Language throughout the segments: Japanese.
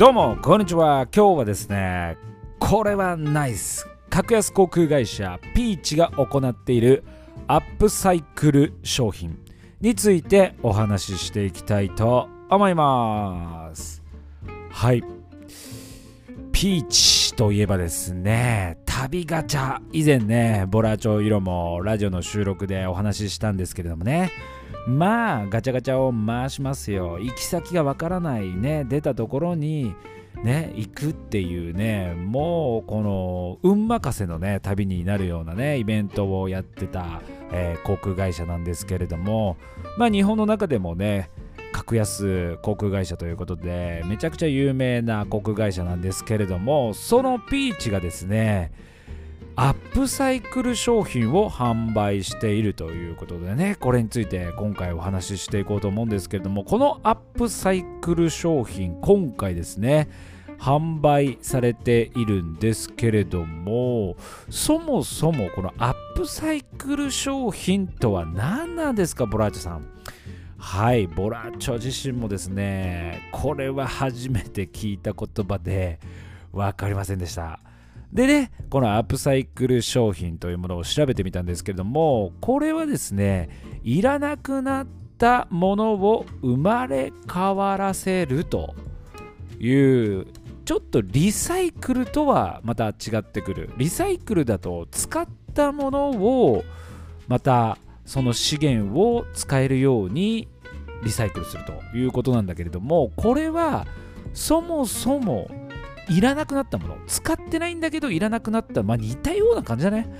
どうもこんにちは。今日はですねこれはナイス。格安航空会社ピーチが行っているアップサイクル商品についてお話ししていきたいと思います。はい。ピーチ。といえばですね旅ガチャ。以前ねボラチョ色もラジオの収録でお話ししたんですけれどもね。まあガチャガチャを回しますよ。行き先がわからないね出たところにね行くっていうねもうこの運任せのね旅になるようなねイベントをやってた、えー、航空会社なんですけれどもまあ日本の中でもね格安航空会社ということでめちゃくちゃ有名な航空会社なんですけれどもそのピーチがですねアップサイクル商品を販売しているということでねこれについて今回お話ししていこうと思うんですけれどもこのアップサイクル商品今回ですね販売されているんですけれどもそもそもこのアップサイクル商品とは何なんですかボラーチョさん。はいボラーチョ自身もですねこれは初めて聞いた言葉で分かりませんでしたでね、このアップサイクル商品というものを調べてみたんですけれども、これはですね、いらなくなったものを生まれ変わらせるという、ちょっとリサイクルとはまた違ってくる。リサイクルだと使ったものをまたその資源を使えるようにリサイクルするということなんだけれども、これはそもそもいらなくなったもの使ってないんだけどいらなくなったまあ似たような感じだね。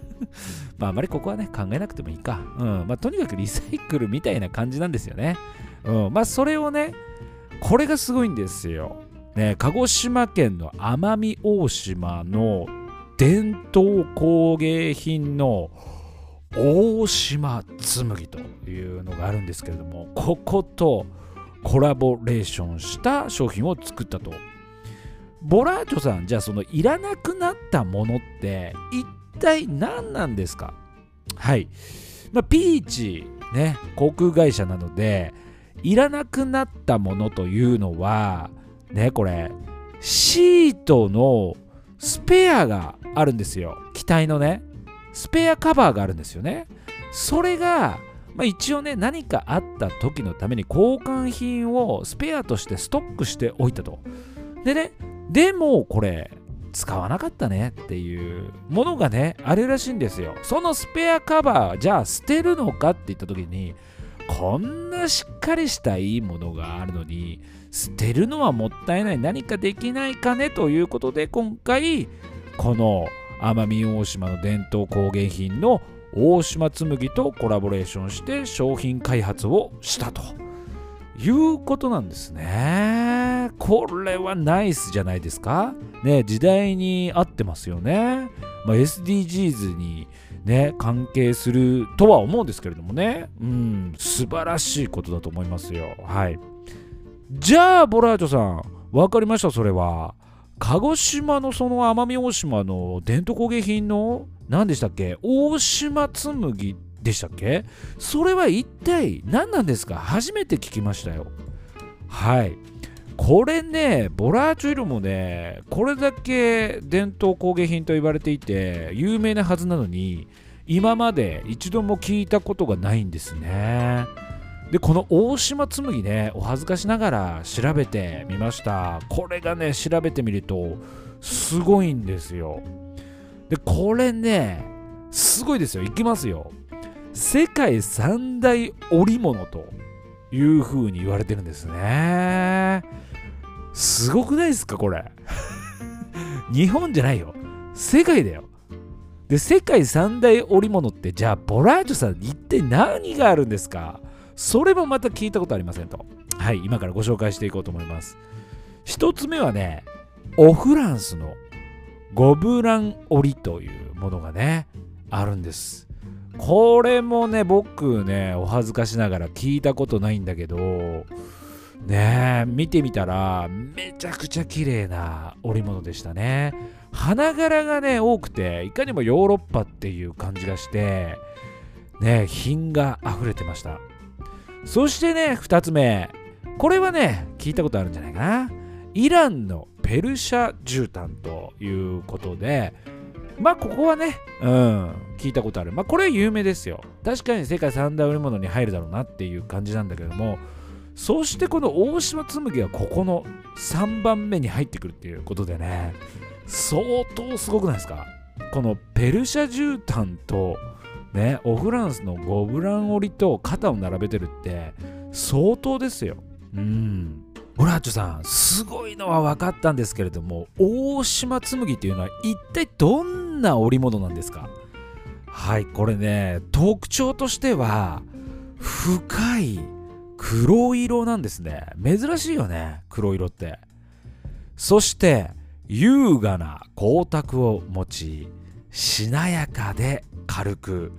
まああまりここはね考えなくてもいいか。うん。まあとにかくリサイクルみたいな感じなんですよね。うん。まあそれをねこれがすごいんですよ。ね鹿児島県の奄美大島の伝統工芸品の大島紬というのがあるんですけれどもこことコラボレーションした商品を作ったと。ボラーチョさんじゃあそのいらなくなったものって一体何なんですか？はい、まあ、ピーチね航空会社なのでいらなくなったものというのはねこれシートのスペアがあるんですよ。機体のね。スペアカバーがあるんですよね。それがまあ、一応ね何かあった時のために交換品をスペアとしてストックしておいたと。でねでもこれ使わなかったねっていうものがねあるらしいんですよ。そのスペアカバーじゃあ捨てるのかって言った時にこんなしっかりしたいいものがあるのに捨てるのはもったいない。何かできないかねということで今回この奄美大島の伝統工芸品の大島紬とコラボレーションして商品開発をしたということなんですね。これはナイスじゃないですか？ね、時代に合ってますよね。まあ、SDGs にね、関係するとは思うんですけれどもね。うん、素晴らしいことだと思いますよ。はい。じゃあ、ボラーチョさん、分かりました、それは。鹿児島のその奄美大島の伝統工芸品の何でしたっけ？大島紬でしたっけ？それは一体何なんですか？初めて聞きましたよ。はい。これね、ボラーチョイルもね、これだけ伝統工芸品と言われていて、有名なはずなのに、今まで一度も聞いたことがないんですね。で、この大島紬ね、お恥ずかしながら調べてみました。これがね、調べてみると、すごいんですよ。で、これね、すごいですよ。いきますよ。世界三大織物という風に言われてるんですね。すごくないですかこれ？日本じゃないよ。世界だよ。で、世界三大織物ってじゃあボラージュさん一体何があるんですか？それもまた聞いたことありませんと。はい、今からご紹介していこうと思います。一つ目はね、オフランスのゴブラン織というものがね、あるんです。これもね僕ねお恥ずかしながら聞いたことないんだけどね見てみたらめちゃくちゃ綺麗な織物でしたね花柄がね多くていかにもヨーロッパっていう感じがしてね品が溢れてましたそしてね2つ目。これはね聞いたことあるんじゃないかな。イランのペルシャ絨毯ということで。まあここはね、うん、聞いたことある。まあこれは有名ですよ。確かに世界三大売り物に入るだろうなっていう感じなんだけども、そしてこの大島紬はここの3番目に入ってくるっていうことでね、相当すごくないですか？このペルシャ絨毯とね、オフランスのゴブラン織りと肩を並べてるって相当ですよ。うん。ホラーチョさん、すごいのは分かったんですけれども、大島紬っていうのは一体どんな織物なんですか？はい、これね、特徴としては、深い黒色なんですね。珍しいよね、黒色って。そして、優雅な光沢を持ち、しなやかで軽く、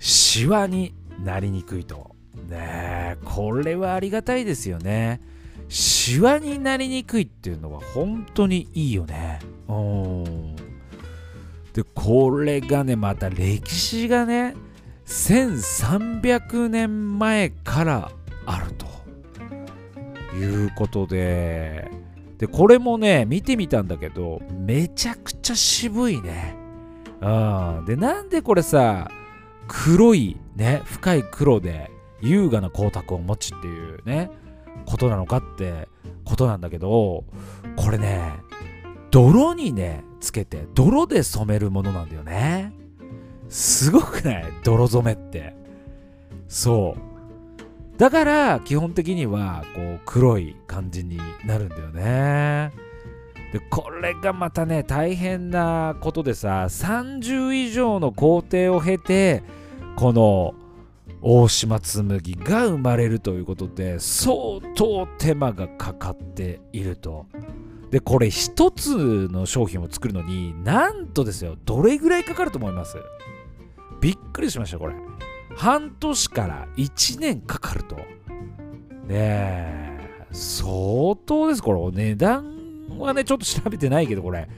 シワになりにくいと。ねこれはありがたいですよね。シワになりにくいっていうのは本当にいいよね。うん。で、これがね、また歴史がね、1300年前からあるということで、で、これもね、見てみたんだけど、めちゃくちゃ渋いね。うん。で、なんでこれさ、黒いね、深い黒で優雅な光沢を持ちっていうね、ことなのかってことなんだけどこれね泥にねつけて泥で染めるものなんだよね。すごくない？泥染めって。そう。だから基本的にはこう黒い感じになるんだよね。でこれがまたね大変なことでさ30以上の工程を経てこの大島紬が生まれるということで相当手間がかかっていると。でこれ一つの商品を作るのになんとですよどれぐらいかかると思います？びっくりしましたこれ。半年から1年かかると。ねえ相当です。これお値段はねちょっと調べてないけどこれ。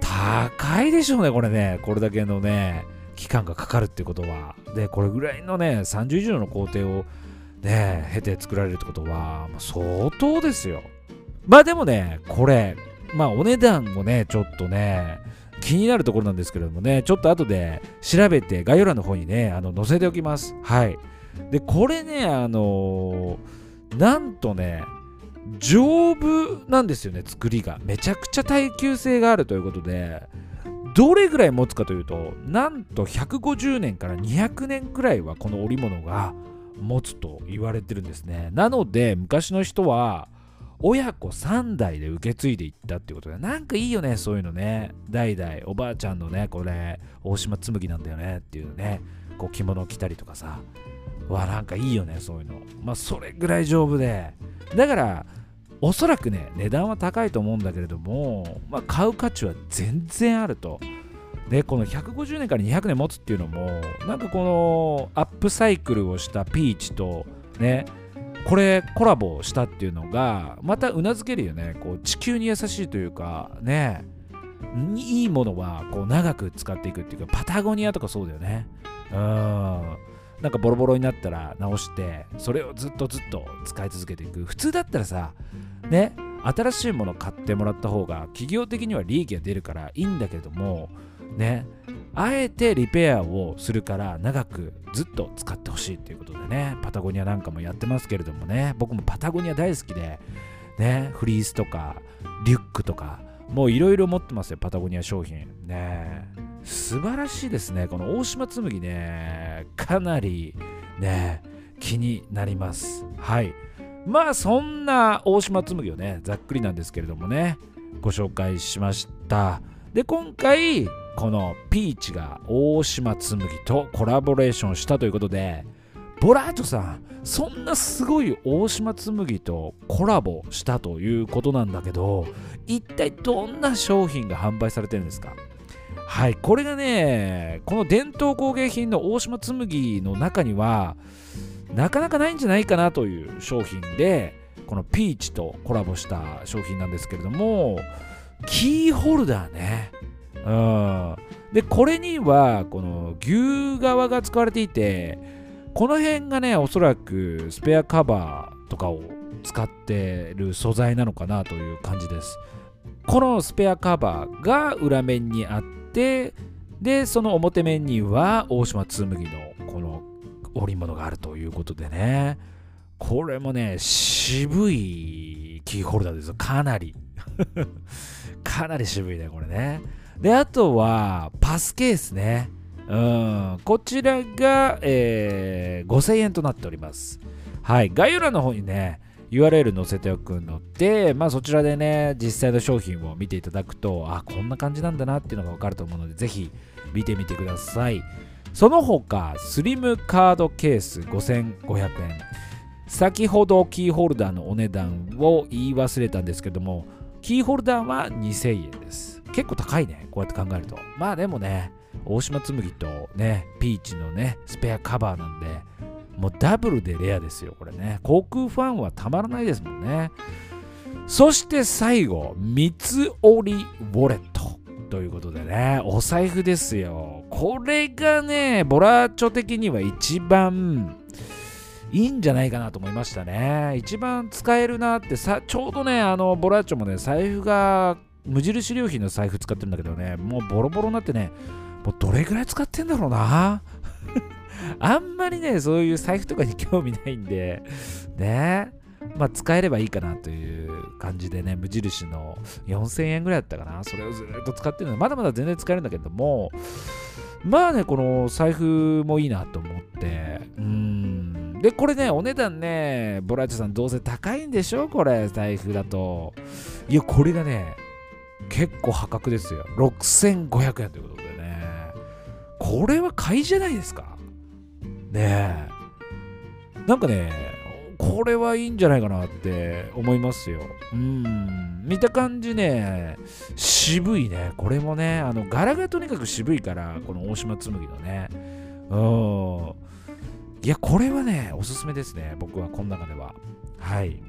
高いでしょうねこれね。これだけのね期間がかかるってことはでこれぐらいのね30以上の工程をね経て作られるってことは、まあ、相当ですよ。まあでもねこれまあお値段もねちょっとね気になるところなんですけれどもねちょっと後で調べて概要欄の方にねあの載せておきます。はい。でこれねあのー、なんとね丈夫なんですよね作りが。めちゃくちゃ耐久性があるということでどれぐらい持つかというとなんと150年から200年くらいはこの織物が持つと言われてるんですね。なので昔の人は親子3代で受け継いでいったってことでなんかいいよねそういうのね。代々おばあちゃんのねこれ大島紬なんだよねっていうね。こう着物着たりとかさ。わなんかいいよねそういうの。まあそれぐらい丈夫で。だからおそらくね値段は高いと思うんだけれども、まあ、買う価値は全然あると。でこの150年から200年持つっていうのもなんかこのアップサイクルをしたピーチとねこれコラボしたっていうのがまたうなずけるよね。こう地球に優しいというかねいいものはこう長く使っていくっていうかパタゴニアとかそうだよね。うん。なんかボロボロになったら直してそれをずっとずっと使い続けていく。普通だったらさね新しいもの買ってもらった方が企業的には利益が出るからいいんだけどもねあえてリペアをするから長くずっと使ってほしいっていうことでねパタゴニアなんかもやってますけれどもね僕もパタゴニア大好きでねフリースとかリュックとかもういろいろ持ってますよパタゴニア商品。ね素晴らしいですねこの大島紬ねかなりね気になります。はい。まあそんな大島紬をねざっくりなんですけれどもねご紹介しました。で今回このピーチが大島紬とコラボレーションしたということでボラートさんそんなすごい大島紬とコラボしたということなんだけど一体どんな商品が販売されてるんですか？はいこれがねこの伝統工芸品の大島紬の中にはなかなかないんじゃないかなという商品でこのピーチとコラボした商品なんですけれどもキーホルダーね。うん。でこれにはこの牛革が使われていてこの辺がねおそらくスペアカバーとかを使ってる素材なのかなという感じです。このスペアカバーが裏面にあってでその表面には大島紬のこの織物があるということでね。これもね渋いキーホルダーですよ。かなり。かなり渋いねこれね。であとはパスケースね。うん。こちらが、えー、5000円となっております。はい。概要欄の方にね URL 載せておくので、まあ、そちらでね、実際の商品を見ていただくと、あ、こんな感じなんだなっていうのがわかると思うので、ぜひ見てみてください。その他、スリムカードケース5500円。先ほどキーホルダーのお値段を言い忘れたんですけども、キーホルダーは2000円です。結構高いね、こうやって考えると。まあでもね、大島紬とね、ピーチのね、スペアカバーなんで、もうダブルでレアですよ、これね。航空ファンはたまらないですもんね。そして最後、三つ折りウォレット。ということでね、お財布ですよ。これがね、ボラーチョ的には一番いいんじゃないかなと思いましたね。一番使えるなってさ、ちょうどね、あの、ボラーチョもね、財布が無印良品の財布使ってるんだけどね、もうボロボロになってね、もうどれぐらい使ってんだろうな。あんまりね、そういう財布とかに興味ないんで、ね。まあ、使えればいいかなという感じでね、無印の4000円ぐらいだったかな。それをずっと使ってるので、まだまだ全然使えるんだけども、まあね、この財布もいいなと思って、うん。で、これね、お値段ね、ボラーチさんどうせ高いんでしょ？これ、財布だと。いや、これがね、結構破格ですよ。6500円ということでね。これは買いじゃないですか？ねえ。なんかね、これはいいんじゃないかなって思いますよ。うん。見た感じね、渋いね。これもね、あの、柄がとにかく渋いから、この大島紬のね。うん。いや、これはね、おすすめですね。僕はこの中では。はい。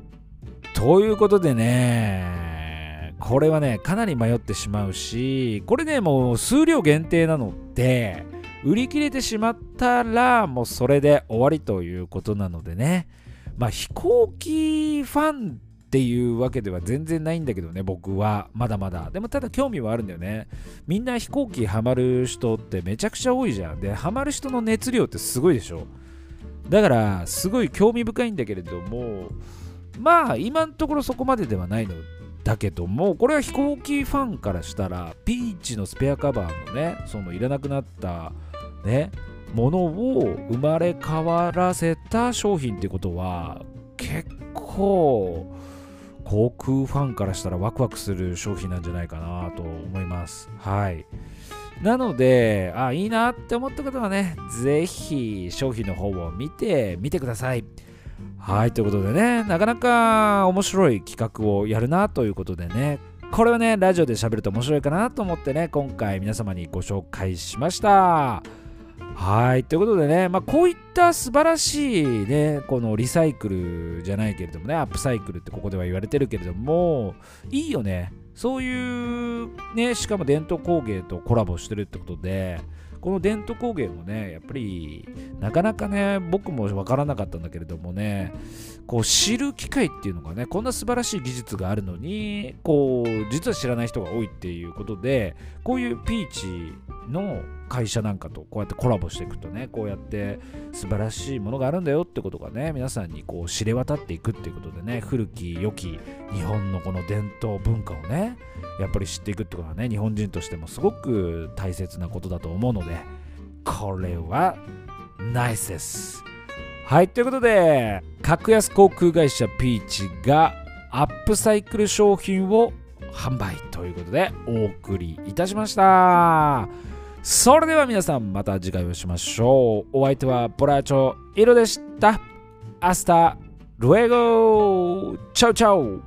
ということでね、これはね、かなり迷ってしまうし、これね、もう数量限定なので、売り切れてしまったらもうそれで終わりということなのでねまあ飛行機ファンっていうわけでは全然ないんだけどね僕は。まだまだ。でもただ興味はあるんだよね。みんな飛行機ハマる人ってめちゃくちゃ多いじゃん。でハマる人の熱量ってすごいでしょ。だからすごい興味深いんだけれどもまあ今のところそこまでではないの。だけどもこれは飛行機ファンからしたらピーチのスペアカバーのねそのいらなくなったねものを生まれ変わらせた商品ってことは結構航空ファンからしたらワクワクする商品なんじゃないかなと思います。はい。なので、あ、いいなって思った方はね、ぜひ商品の方を見てみてください。はい、ということでね、なかなか面白い企画をやるなということでね、これをね、ラジオで喋ると面白いかなと思ってね、今回皆様にご紹介しました。はい。ということでね、まあ、こういった素晴らしいね、このリサイクルじゃないけれどもね、アップサイクルってここでは言われてるけれども、いいよね。そういうね、しかも伝統工芸とコラボしてるってことで、この伝統工芸もね、やっぱりなかなかね、僕もわからなかったんだけれどもね、こう知る機会っていうのがね、こんな素晴らしい技術があるのに、こう、実は知らない人が多いっていうことで、こういうピーチの会社なんかとこうやってコラボしていくとねこうやって素晴らしいものがあるんだよってことがね皆さんにこう知れ渡っていくっていうことでね古き良き日本のこの伝統文化をねやっぱり知っていくってことはね日本人としてもすごく大切なことだと思うのでこれはナイスですはいということで格安航空会社ピーチがアップサイクル商品を販売ということでお送りいたしました。それでは皆さんまた次回お会いしましょう。お相手はボラチョイロでした。アスタルエゴチャウチャウ